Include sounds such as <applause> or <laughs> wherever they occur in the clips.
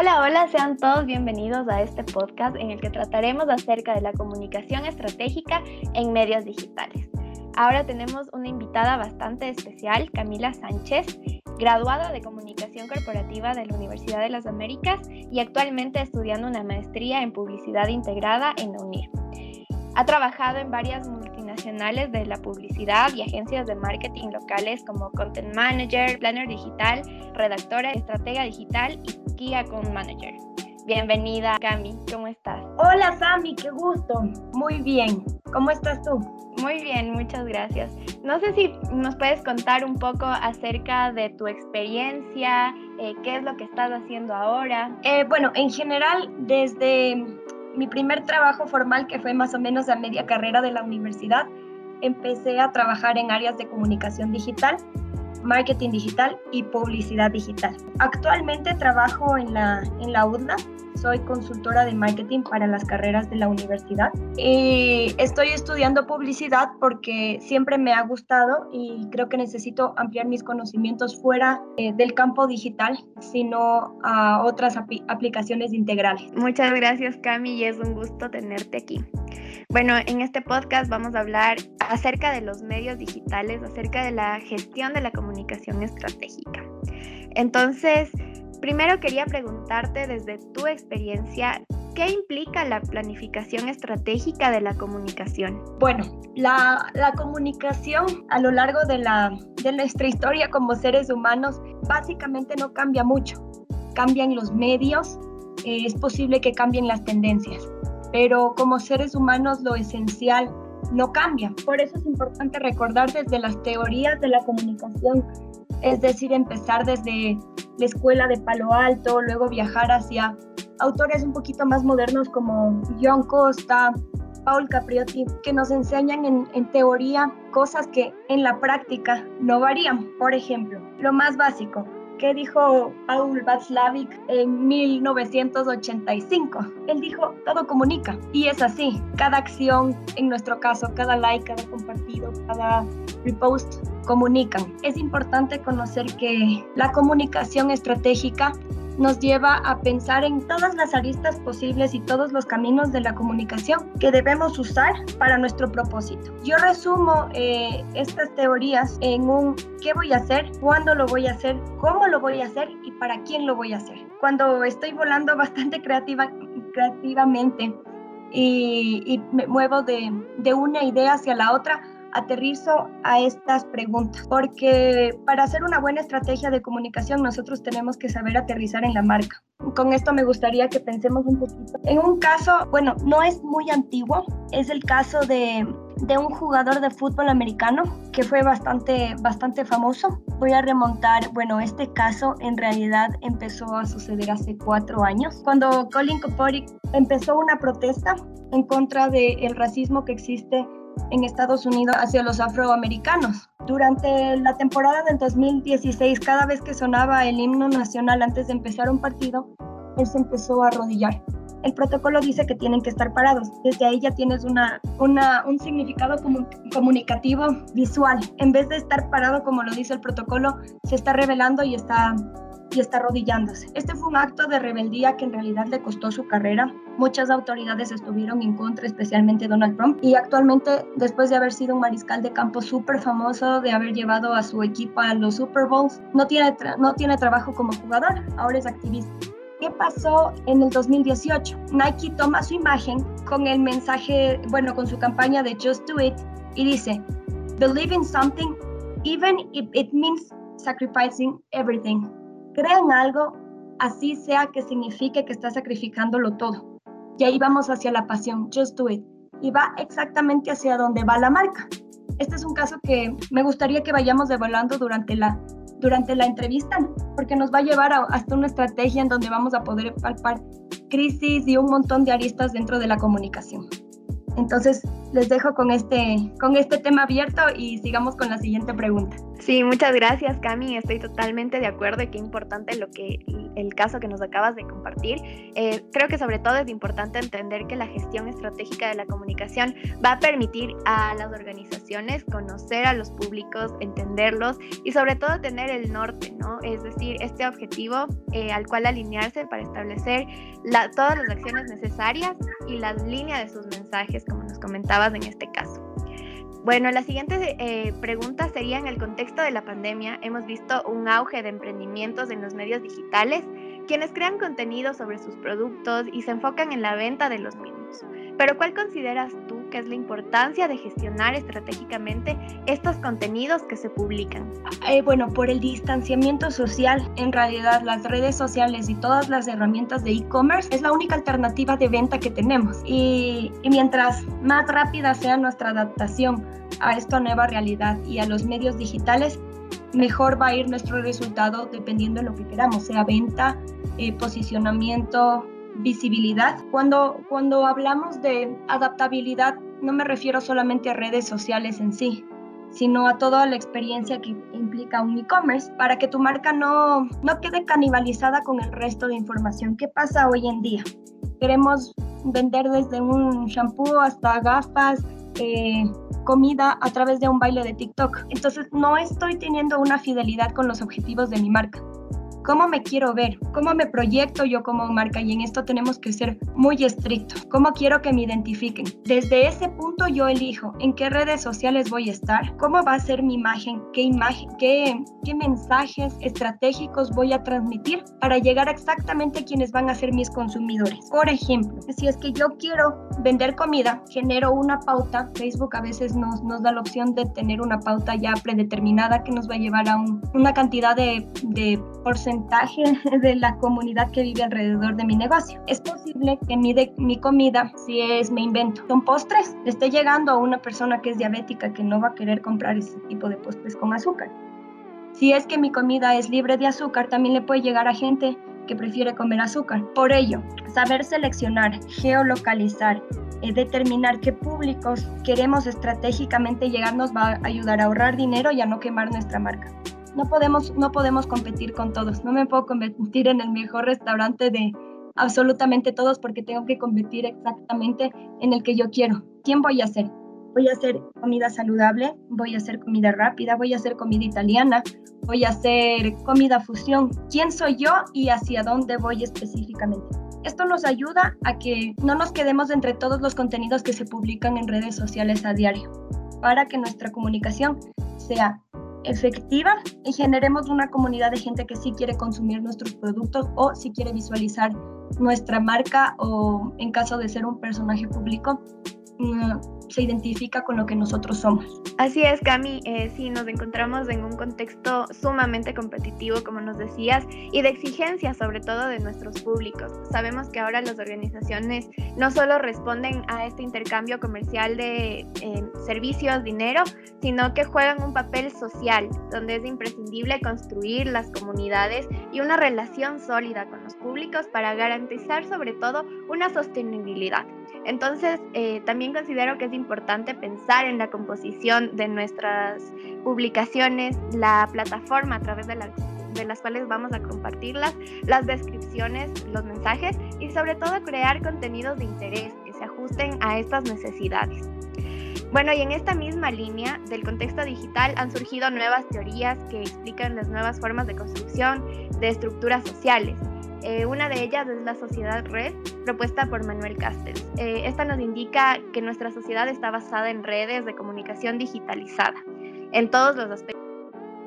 Hola, hola, sean todos bienvenidos a este podcast en el que trataremos acerca de la comunicación estratégica en medios digitales. Ahora tenemos una invitada bastante especial, Camila Sánchez, graduada de Comunicación Corporativa de la Universidad de las Américas y actualmente estudiando una maestría en Publicidad Integrada en la UNIR. Ha trabajado en varias multinacionales de la publicidad y agencias de marketing locales como Content Manager, Planner Digital, Redactora, Estratega Digital y Key Account Manager. Bienvenida, Cami, ¿cómo estás? Hola, Sami, qué gusto. Muy bien. ¿Cómo estás tú? Muy bien, muchas gracias. No sé si nos puedes contar un poco acerca de tu experiencia, eh, qué es lo que estás haciendo ahora. Eh, bueno, en general, desde mi primer trabajo formal, que fue más o menos a media carrera de la universidad, empecé a trabajar en áreas de comunicación digital, marketing digital y publicidad digital. Actualmente trabajo en la, en la UDLA, soy consultora de marketing para las carreras de la universidad y estoy estudiando publicidad porque siempre me ha gustado y creo que necesito ampliar mis conocimientos fuera eh, del campo digital, sino a otras aplicaciones integrales. Muchas gracias Cami y es un gusto tenerte aquí. Bueno, en este podcast vamos a hablar acerca de los medios digitales, acerca de la gestión de la comunicación estratégica. Entonces, Primero quería preguntarte desde tu experiencia, ¿qué implica la planificación estratégica de la comunicación? Bueno, la, comunicación a lo largo de, la, de nuestra historia como seres humanos básicamente no cambia mucho. Cambian los medios, eh, es posible que cambien las tendencias, pero como seres humanos lo esencial no cambia. Por eso es importante recordar desde las teorías de la comunicación, es decir, empezar desde la escuela de Palo Alto, luego viajar hacia autores un poquito más modernos como John Costa, Paul Capriotti, que nos enseñan en, teoría cosas que en la práctica no varían. Por ejemplo, lo más básico, ¿qué dijo Paul Václavic en 1985? Él dijo, todo comunica. Y es así, cada acción, en nuestro caso, cada like, cada compartido, cada repost, Es importante conocer que la comunicación estratégica nos lleva a pensar en todas las aristas posibles y todos los caminos de la comunicación que debemos usar para nuestro propósito. Yo resumo eh, estas teorías en un qué voy a hacer, cuándo lo voy a hacer, cómo lo voy a hacer y para quién lo voy a hacer. Cuando estoy volando bastante <laughs> creativa, creativamente y, me muevo de una idea hacia la otra, aterrizo a estas preguntas, porque para hacer una buena estrategia de comunicación nosotros tenemos que saber aterrizar en la marca. Con esto me gustaría que pensemos un poquito. En un caso, bueno, no es muy antiguo, es el caso de, de un jugador de fútbol americano que fue bastante, bastante famoso. Voy a remontar, bueno, este caso en realidad empezó a suceder hace cuatro años, cuando Colin Kaepernick empezó una protesta en contra del racismo que existe en Estados Unidos hacia los afroamericanos. Durante la temporada del 2016, cada vez que sonaba el himno nacional antes de empezar un partido, él se empezó a arrodillar. El protocolo dice que tienen que estar parados. Desde ahí ya tienes una, una, un significado comunicativo visual. En vez de estar parado como lo dice el protocolo, se está revelando y está y está arrodillándose. Este fue un acto de rebeldía que en realidad le costó su carrera. Muchas autoridades estuvieron en contra, especialmente Donald Trump. Y actualmente, después de haber sido un mariscal de campo súper famoso, de haber llevado a su equipo a los Super Bowls, no tiene, no tiene trabajo como jugador, ahora es activista. ¿Qué pasó en el 2018? Nike toma su imagen con el mensaje, bueno, con su campaña de Just Do It y dice, Believe in something, even if it means sacrificing everything crean algo, así sea que signifique que estás sacrificándolo todo. Y ahí vamos hacia la pasión, just do it. Y va exactamente hacia donde va la marca. Este es un caso que me gustaría que vayamos devolando durante la, durante la entrevista, porque nos va a llevar hasta una estrategia en donde vamos a poder palpar crisis y un montón de aristas dentro de la comunicación. Entonces, les dejo con este, con este tema abierto y sigamos con la siguiente pregunta. Sí, muchas gracias Cami, estoy totalmente de acuerdo y qué importante lo que el caso que nos acabas de compartir. Eh, creo que sobre todo es importante entender que la gestión estratégica de la comunicación va a permitir a las organizaciones conocer a los públicos, entenderlos y sobre todo tener el norte, ¿no? Es decir, este objetivo eh, al cual alinearse para establecer todas las acciones necesarias y la línea de sus mensajes, como nos en este caso. Bueno, la siguiente eh, pregunta sería, en el contexto de la pandemia, hemos visto un auge de emprendimientos en los medios digitales, quienes crean contenido sobre sus productos y se enfocan en la venta de los mismos. Pero ¿cuál consideras tú que es la importancia de gestionar estratégicamente estos contenidos que se publican? Eh, bueno, por el distanciamiento social, en realidad las redes sociales y todas las herramientas de e-commerce es la única alternativa de venta que tenemos. Y, mientras más rápida sea nuestra adaptación a esta nueva realidad y a los medios digitales, mejor va a ir nuestro resultado dependiendo de lo que queramos, sea venta, eh, posicionamiento, visibilidad. Cuando, cuando hablamos de adaptabilidad, no me refiero solamente a redes sociales en sí, sino a toda la experiencia que implica un e-commerce para que tu marca no, no quede canibalizada con el resto de información. ¿Qué pasa hoy en día? Queremos vender desde un shampoo hasta gafas, eh, comida a través de un baile de TikTok. Entonces no estoy teniendo una fidelidad con los objetivos de mi marca cómo me quiero ver, cómo me proyecto yo como marca y en esto tenemos que ser muy estrictos, cómo quiero que me identifiquen. Desde ese punto yo elijo en qué redes sociales voy a estar, cómo va a ser mi imagen, qué imagen, qué, qué mensajes estratégicos voy a transmitir para llegar exactamente a quienes van a ser mis consumidores. Por ejemplo, si es que yo quiero vender comida, genero una pauta, Facebook a veces nos, nos da la opción de tener una pauta ya predeterminada que nos va a llevar a una cantidad de, de porcentaje <laughs> de la comunidad que vive alrededor de mi negocio. Es posible que mi, mi comida, si es, me invento, son postres, le esté llegando a una persona que es diabética que no va a querer comprar ese tipo de postres con azúcar. Si es que mi comida es libre de azúcar, también le puede llegar a gente que prefiere comer azúcar. Por ello, saber seleccionar, geolocalizar, eh, determinar qué públicos queremos estratégicamente llegar nos va a ayudar a ahorrar dinero y a no quemar nuestra marca no podemos, no podemos competir con todos. No me puedo competir en el mejor restaurante de absolutamente todos porque tengo que competir exactamente en el que yo quiero. ¿Quién voy a hacer? Voy a hacer comida saludable, voy a hacer comida rápida, voy a hacer comida italiana, voy a hacer comida fusión. ¿Quién soy yo y hacia dónde voy específicamente? Esto nos ayuda a que no nos quedemos entre todos los contenidos que se publican en redes sociales a diario, para que nuestra comunicación sea efectiva y generemos una comunidad de gente que sí quiere consumir nuestros productos o si quiere visualizar nuestra marca o en caso de ser un personaje público, se identifica con lo que nosotros somos. Así es, Cami, eh, sí, nos encontramos en un contexto sumamente competitivo, como nos decías, y de exigencia sobre todo de nuestros públicos. Sabemos que ahora las organizaciones no solo responden a este intercambio comercial de eh, servicios, dinero, sino que juegan un papel social, donde es imprescindible construir las comunidades y una relación sólida con los públicos para garantizar sobre todo una sostenibilidad. Entonces, eh, también considero que es importante pensar en la composición de nuestras publicaciones, la plataforma a través de, de las cuales vamos a compartirlas, las descripciones, los mensajes y sobre todo crear contenidos de interés que se ajusten a estas necesidades. Bueno, y en esta misma línea del contexto digital han surgido nuevas teorías que explican las nuevas formas de construcción de estructuras sociales eh, una de ellas es la sociedad red, propuesta por Manuel Castells. Eh, esta nos indica que nuestra sociedad está basada en redes de comunicación digitalizada, en todos los aspectos,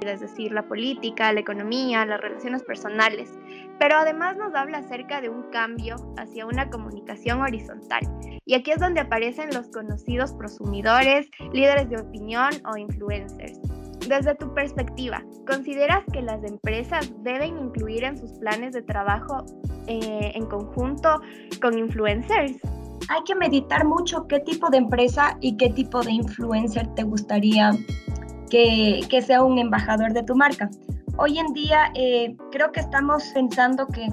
es decir, la política, la economía, las relaciones personales, pero además nos habla acerca de un cambio hacia una comunicación horizontal. Y aquí es donde aparecen los conocidos prosumidores, líderes de opinión o influencers desde tu perspectiva, ¿consideras que las empresas deben incluir en sus planes de trabajo eh, en conjunto con influencers? Hay que meditar mucho qué tipo de empresa y qué tipo de influencer te gustaría que, que sea un embajador de tu marca. Hoy en día eh, creo que estamos pensando que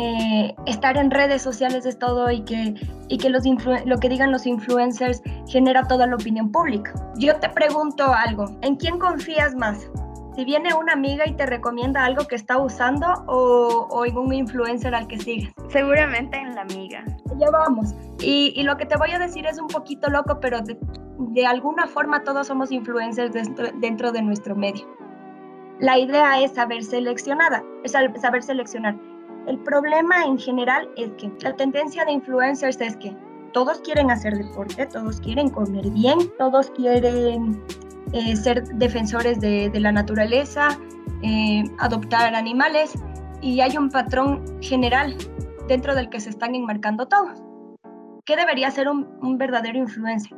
eh, estar en redes sociales es todo y que, y que los lo que digan los influencers genera toda la opinión pública. Yo te pregunto algo, ¿en quién confías más? Si viene una amiga y te recomienda algo que está usando o, o en un influencer al que sigues. Seguramente en la amiga. Ya vamos. Y, y, lo que te voy a decir es un poquito loco, pero de, de alguna forma todos somos influencers dentro, dentro de nuestro medio. La idea es saber seleccionada, es saber seleccionar. El problema en general es que la tendencia de influencers es que todos quieren hacer deporte, todos quieren comer bien, todos quieren eh, ser defensores de, la naturaleza, eh, adoptar animales y hay un patrón general dentro del que se están enmarcando todos. ¿Qué debería ser un, un verdadero influencer?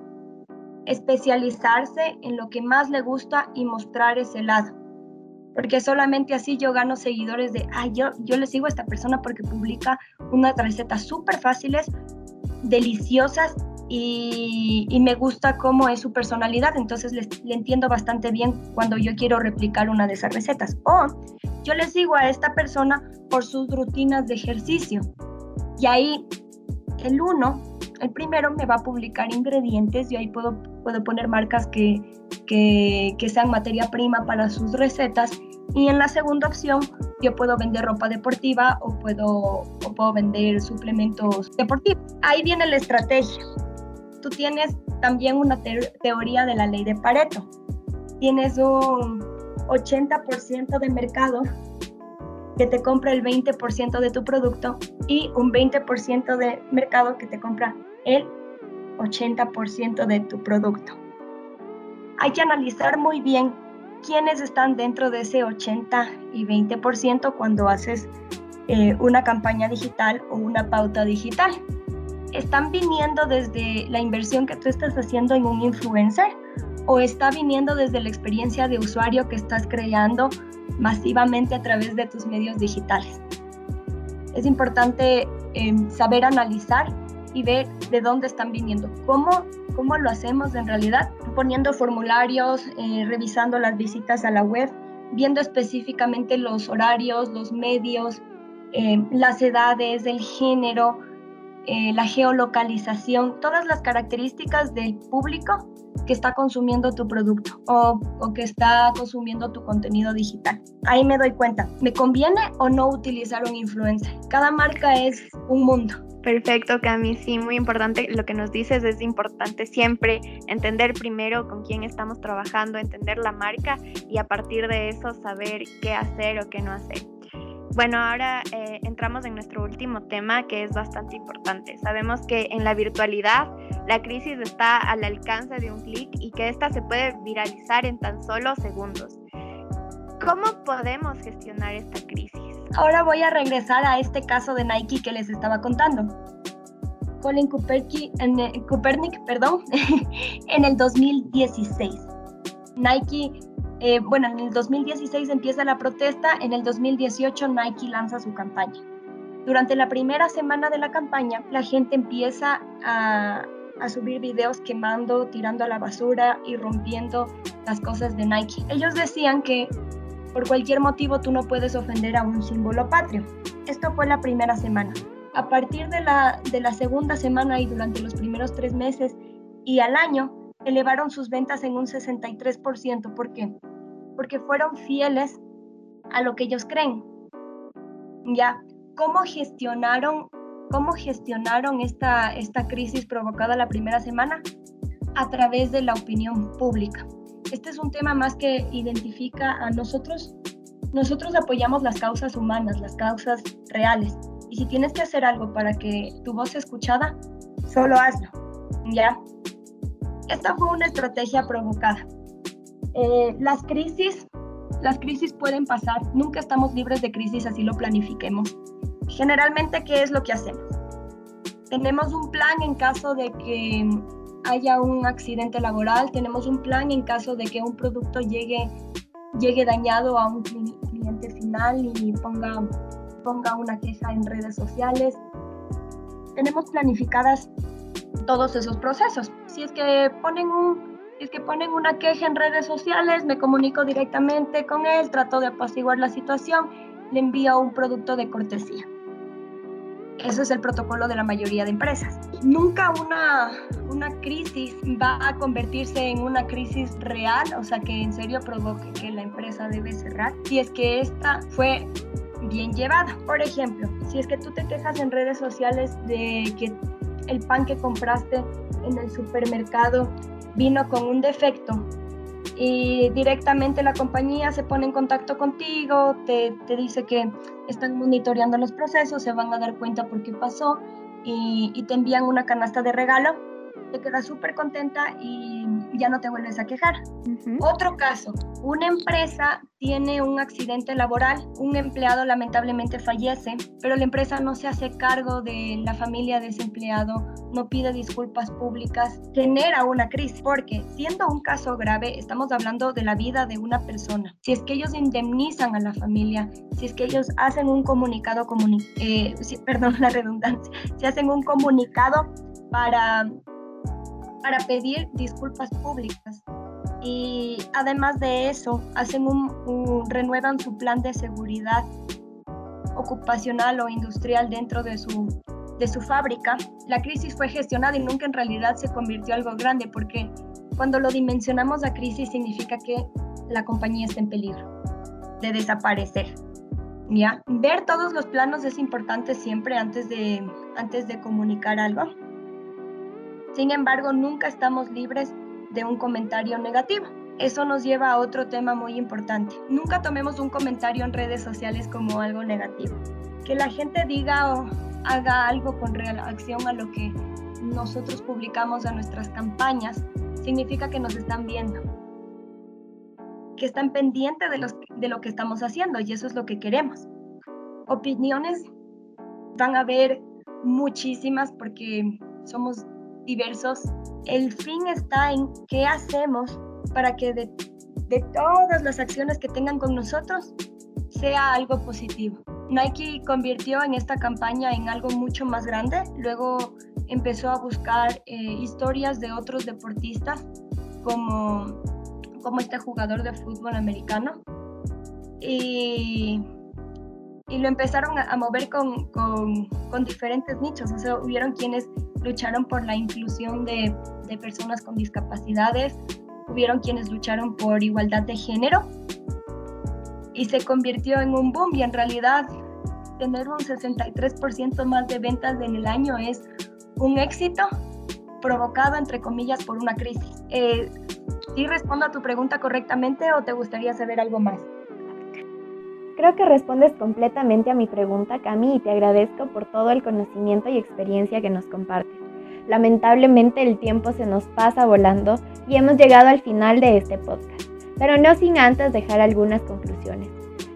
Especializarse en lo que más le gusta y mostrar ese lado porque solamente así yo gano seguidores de, ay, yo, yo le sigo a esta persona porque publica unas recetas súper fáciles, deliciosas y, y, me gusta cómo es su personalidad, entonces le, le, entiendo bastante bien cuando yo quiero replicar una de esas recetas. O yo le sigo a esta persona por sus rutinas de ejercicio. Y ahí el uno, el primero me va a publicar ingredientes y ahí puedo, puedo poner marcas que, que, que sean materia prima para sus recetas y en la segunda opción, yo puedo vender ropa deportiva o puedo, o puedo vender suplementos deportivos. Ahí viene la estrategia. Tú tienes también una te teoría de la ley de Pareto. Tienes un 80% de mercado que te compra el 20% de tu producto y un 20% de mercado que te compra el 80% de tu producto. Hay que analizar muy bien quiénes están dentro de ese 80 y 20% cuando haces eh, una campaña digital o una pauta digital. ¿Están viniendo desde la inversión que tú estás haciendo en un influencer o está viniendo desde la experiencia de usuario que estás creando masivamente a través de tus medios digitales? Es importante eh, saber analizar y ver de dónde están viniendo, cómo ¿Cómo lo hacemos en realidad? Poniendo formularios, eh, revisando las visitas a la web, viendo específicamente los horarios, los medios, eh, las edades, el género, eh, la geolocalización, todas las características del público que está consumiendo tu producto o, que está consumiendo tu contenido digital. Ahí me doy cuenta, ¿me conviene o no utilizar un influencer? Cada marca es un mundo. Perfecto, Cami. Sí, muy importante lo que nos dices. Es importante siempre entender primero con quién estamos trabajando, entender la marca y a partir de eso saber qué hacer o qué no hacer. Bueno, ahora eh, entramos en nuestro último tema que es bastante importante. Sabemos que en la virtualidad la crisis está al alcance de un clic y que esta se puede viralizar en tan solo segundos. ¿Cómo podemos gestionar esta crisis? Ahora voy a regresar a este caso de Nike que les estaba contando. Colin Kuperki, en, Kupernik, perdón, <laughs> en el 2016. Nike, eh, bueno, en el 2016 empieza la protesta, en el 2018 Nike lanza su campaña. Durante la primera semana de la campaña, la gente empieza a, a subir videos quemando, tirando a la basura y rompiendo las cosas de Nike. Ellos decían que por cualquier motivo tú no puedes ofender a un símbolo patrio. Esto fue la primera semana. A partir de la, de la segunda semana y durante los primeros tres meses y al año, elevaron sus ventas en un 63%. ¿Por qué? Porque fueron fieles a lo que ellos creen. Ya, ¿cómo gestionaron, cómo gestionaron esta, esta crisis provocada la primera semana? A través de la opinión pública este es un tema más que identifica a nosotros. Nosotros apoyamos las causas humanas, las causas reales. Y si tienes que hacer algo para que tu voz sea escuchada, solo hazlo. ¿Ya? Esta fue una estrategia provocada. Eh, las crisis, las crisis pueden pasar. Nunca estamos libres de crisis, así lo planifiquemos. Generalmente, ¿qué es lo que hacemos? Tenemos un plan en caso de que haya un accidente laboral, tenemos un plan en caso de que un producto llegue, llegue dañado a un cliente final y ponga, ponga una queja en redes sociales. Tenemos planificadas todos esos procesos. Si es que ponen un, es que ponen una queja en redes sociales, me comunico directamente con él, trato de apaciguar la situación, le envío un producto de cortesía. Eso es el protocolo de la mayoría de empresas. Nunca una, una crisis va a convertirse en una crisis real, o sea, que en serio provoque que la empresa debe cerrar, si es que esta fue bien llevada. Por ejemplo, si es que tú te quejas en redes sociales de que el pan que compraste en el supermercado vino con un defecto y directamente la compañía se pone en contacto contigo, te, te, dice que están monitoreando los procesos, se van a dar cuenta por qué pasó y, y te envían una canasta de regalo te quedas súper contenta y ya no te vuelves a quejar. Otro caso, una empresa tiene un accidente laboral, un empleado lamentablemente fallece, pero la empresa no se hace cargo de la familia de ese empleado, no pide disculpas públicas, genera una crisis, porque siendo un caso grave, estamos hablando de la vida de una persona. Si es que ellos indemnizan a la familia, si es que ellos hacen un comunicado, eh, <laughs> perdón la redundancia, si hacen un comunicado para para pedir disculpas públicas. Y además de eso, hacen un, renuevan su plan de seguridad ocupacional o industrial dentro de su, de su fábrica. La crisis fue gestionada y nunca en realidad se convirtió algo grande porque cuando lo dimensionamos a crisis significa que la compañía está en peligro de desaparecer. ¿Ya? Ver todos los planos es importante siempre antes de, antes de comunicar algo. Sin embargo, nunca estamos libres de un comentario negativo. Eso nos lleva a otro tema muy importante. Nunca tomemos un comentario en redes sociales como algo negativo. Que la gente diga o haga algo con reacción a lo que nosotros publicamos en nuestras campañas significa que nos están viendo, que están pendientes de, de lo que estamos haciendo y eso es lo que queremos. Opiniones van a haber muchísimas porque somos diversos, el fin está en qué hacemos para que de, de todas las acciones que tengan con nosotros sea algo positivo. Nike convirtió en esta campaña en algo mucho más grande, luego empezó a buscar eh, historias de otros deportistas como, como este jugador de fútbol americano. Y, y lo empezaron a, mover con, con, con, diferentes nichos, o sea, hubieron quienes lucharon por la inclusión de, de personas con discapacidades, hubieron quienes lucharon por igualdad de género y se convirtió en un boom y en realidad tener un 63% más de ventas en el año es un éxito provocado entre comillas por una crisis. Eh, ¿Sí respondo a tu pregunta correctamente o te gustaría saber algo más? Creo que respondes completamente a mi pregunta, Cami, y te agradezco por todo el conocimiento y experiencia que nos compartes. Lamentablemente el tiempo se nos pasa volando y hemos llegado al final de este podcast, pero no sin antes dejar algunas conclusiones.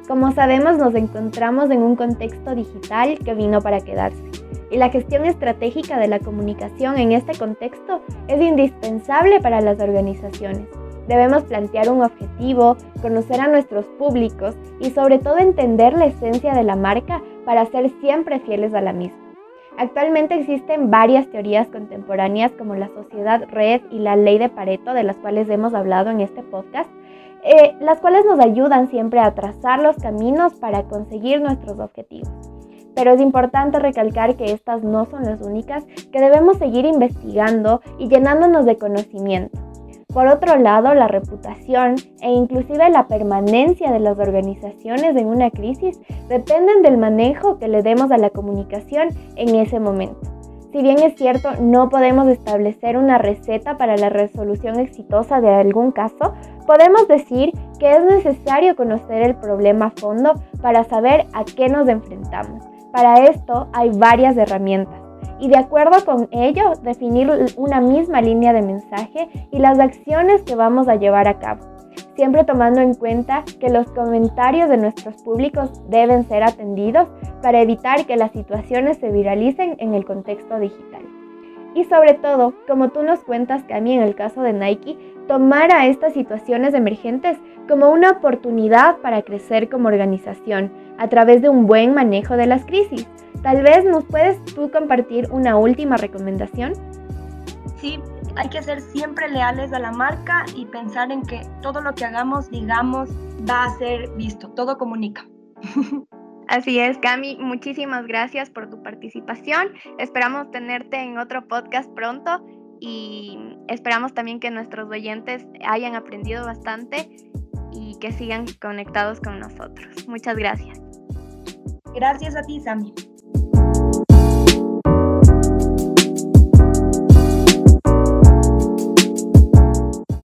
Como sabemos, nos encontramos en un contexto digital que vino para quedarse y la gestión estratégica de la comunicación en este contexto es indispensable para las organizaciones. Debemos plantear un objetivo, conocer a nuestros públicos y sobre todo entender la esencia de la marca para ser siempre fieles a la misma. Actualmente existen varias teorías contemporáneas como la sociedad red y la ley de Pareto, de las cuales hemos hablado en este podcast, eh, las cuales nos ayudan siempre a trazar los caminos para conseguir nuestros objetivos. Pero es importante recalcar que estas no son las únicas, que debemos seguir investigando y llenándonos de conocimiento. Por otro lado, la reputación e inclusive la permanencia de las organizaciones en una crisis dependen del manejo que le demos a la comunicación en ese momento. Si bien es cierto, no podemos establecer una receta para la resolución exitosa de algún caso, podemos decir que es necesario conocer el problema a fondo para saber a qué nos enfrentamos. Para esto hay varias herramientas y de acuerdo con ello definir una misma línea de mensaje y las acciones que vamos a llevar a cabo, siempre tomando en cuenta que los comentarios de nuestros públicos deben ser atendidos para evitar que las situaciones se viralicen en el contexto digital. Y sobre todo, como tú nos cuentas, Cami, en el caso de Nike, tomar a estas situaciones emergentes como una oportunidad para crecer como organización a través de un buen manejo de las crisis Tal vez nos puedes tú compartir una última recomendación. Sí, hay que ser siempre leales a la marca y pensar en que todo lo que hagamos, digamos, va a ser visto, todo comunica. <laughs> Así es, Cami, muchísimas gracias por tu participación. Esperamos tenerte en otro podcast pronto y esperamos también que nuestros oyentes hayan aprendido bastante y que sigan conectados con nosotros. Muchas gracias. Gracias a ti, Sami.